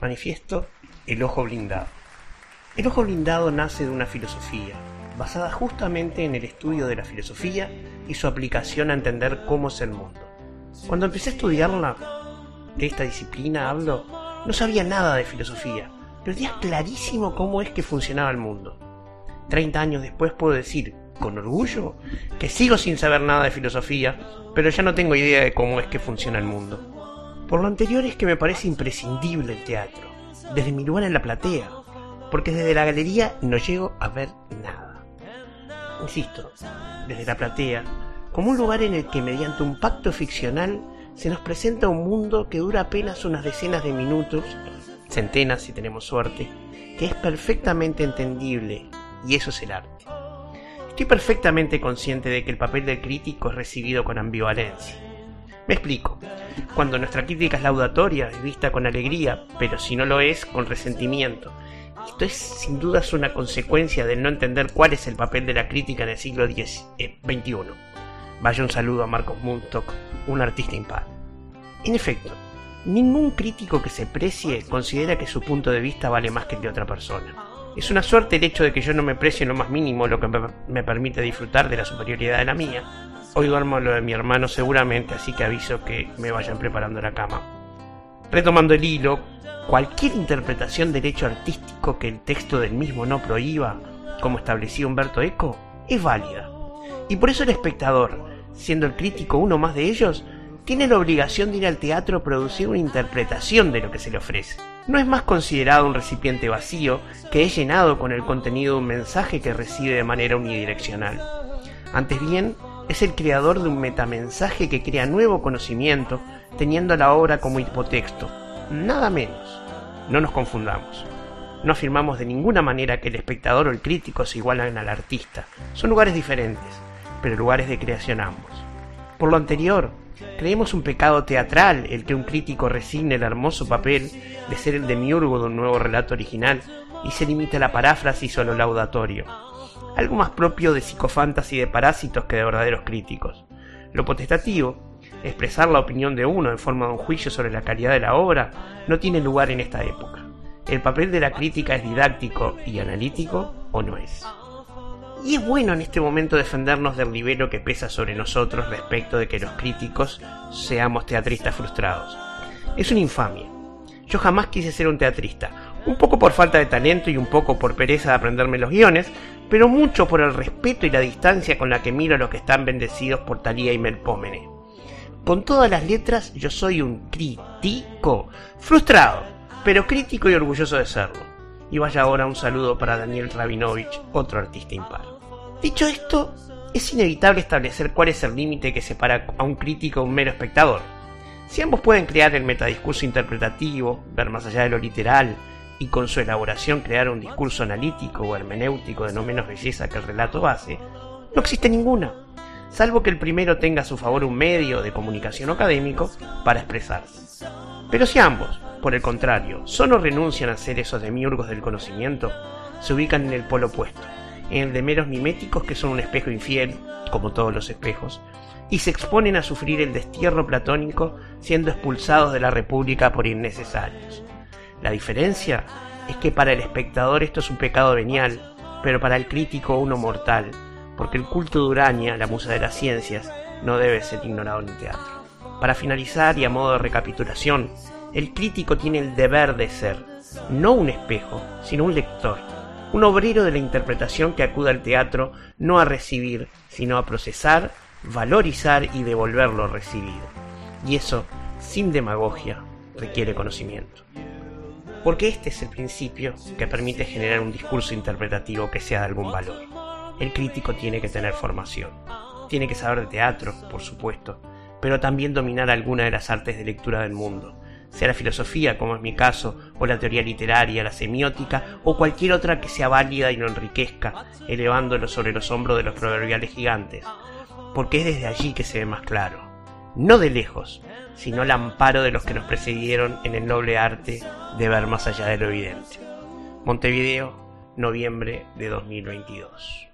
Manifiesto El Ojo Blindado. El Ojo Blindado nace de una filosofía, basada justamente en el estudio de la filosofía y su aplicación a entender cómo es el mundo. Cuando empecé a estudiarla, de esta disciplina hablo, no sabía nada de filosofía, pero tenía clarísimo cómo es que funcionaba el mundo. Treinta años después puedo decir, con orgullo, que sigo sin saber nada de filosofía, pero ya no tengo idea de cómo es que funciona el mundo. Por lo anterior es que me parece imprescindible el teatro, desde mi lugar en la platea, porque desde la galería no llego a ver nada. Insisto, desde la platea, como un lugar en el que mediante un pacto ficcional se nos presenta un mundo que dura apenas unas decenas de minutos, centenas si tenemos suerte, que es perfectamente entendible, y eso es el arte. Estoy perfectamente consciente de que el papel del crítico es recibido con ambivalencia. Me explico. Cuando nuestra crítica es laudatoria, es vista con alegría, pero si no lo es, con resentimiento. Esto es sin dudas una consecuencia del no entender cuál es el papel de la crítica en el siglo XXI. Eh, Vaya un saludo a Marcos Munstock, un artista impar. En efecto, ningún crítico que se precie considera que su punto de vista vale más que el de otra persona. Es una suerte el hecho de que yo no me precie en lo más mínimo, lo que me permite disfrutar de la superioridad de la mía, Hoy duermo lo de mi hermano seguramente, así que aviso que me vayan preparando la cama. Retomando el hilo, cualquier interpretación del hecho artístico que el texto del mismo no prohíba, como establecía Humberto Eco, es válida. Y por eso el espectador, siendo el crítico uno más de ellos, tiene la obligación de ir al teatro a producir una interpretación de lo que se le ofrece. No es más considerado un recipiente vacío que es llenado con el contenido de un mensaje que recibe de manera unidireccional. Antes bien, es el creador de un metamensaje que crea nuevo conocimiento, teniendo la obra como hipotexto. Nada menos. No nos confundamos. No afirmamos de ninguna manera que el espectador o el crítico se igualan al artista. Son lugares diferentes, pero lugares de creación ambos. Por lo anterior, creemos un pecado teatral el que un crítico resigne el hermoso papel de ser el demiurgo de un nuevo relato original y se limite a la paráfrasis o lo laudatorio algo más propio de psicofantas y de parásitos que de verdaderos críticos. Lo potestativo, expresar la opinión de uno en forma de un juicio sobre la calidad de la obra, no tiene lugar en esta época. ¿El papel de la crítica es didáctico y analítico o no es? Y es bueno en este momento defendernos del libero que pesa sobre nosotros respecto de que los críticos seamos teatristas frustrados. Es una infamia. Yo jamás quise ser un teatrista, un poco por falta de talento y un poco por pereza de aprenderme los guiones, pero mucho por el respeto y la distancia con la que miro a los que están bendecidos por Talía y Melpómene. Con todas las letras, yo soy un crítico, frustrado, pero crítico y orgulloso de serlo. Y vaya ahora un saludo para Daniel Rabinovich, otro artista impar. Dicho esto, es inevitable establecer cuál es el límite que separa a un crítico a un mero espectador. Si ambos pueden crear el metadiscurso interpretativo, ver más allá de lo literal, y con su elaboración crear un discurso analítico o hermenéutico de no menos belleza que el relato base, no existe ninguna, salvo que el primero tenga a su favor un medio de comunicación académico para expresarse. Pero si ambos, por el contrario, solo renuncian a ser esos demiurgos del conocimiento, se ubican en el polo opuesto, en el de meros miméticos que son un espejo infiel, como todos los espejos, y se exponen a sufrir el destierro platónico siendo expulsados de la República por innecesarios. La diferencia es que para el espectador esto es un pecado venial, pero para el crítico uno mortal, porque el culto de Urania, la musa de las ciencias, no debe ser ignorado en el teatro. Para finalizar y a modo de recapitulación, el crítico tiene el deber de ser, no un espejo, sino un lector, un obrero de la interpretación que acude al teatro no a recibir, sino a procesar, valorizar y devolver lo recibido. Y eso, sin demagogia, requiere conocimiento porque este es el principio que permite generar un discurso interpretativo que sea de algún valor. El crítico tiene que tener formación, tiene que saber de teatro, por supuesto, pero también dominar alguna de las artes de lectura del mundo, sea la filosofía, como es mi caso, o la teoría literaria, la semiótica, o cualquier otra que sea válida y lo enriquezca, elevándolo sobre los hombros de los proverbiales gigantes, porque es desde allí que se ve más claro, no de lejos, sino el amparo de los que nos precedieron en el noble arte de ver más allá de lo evidente. Montevideo, noviembre de 2022.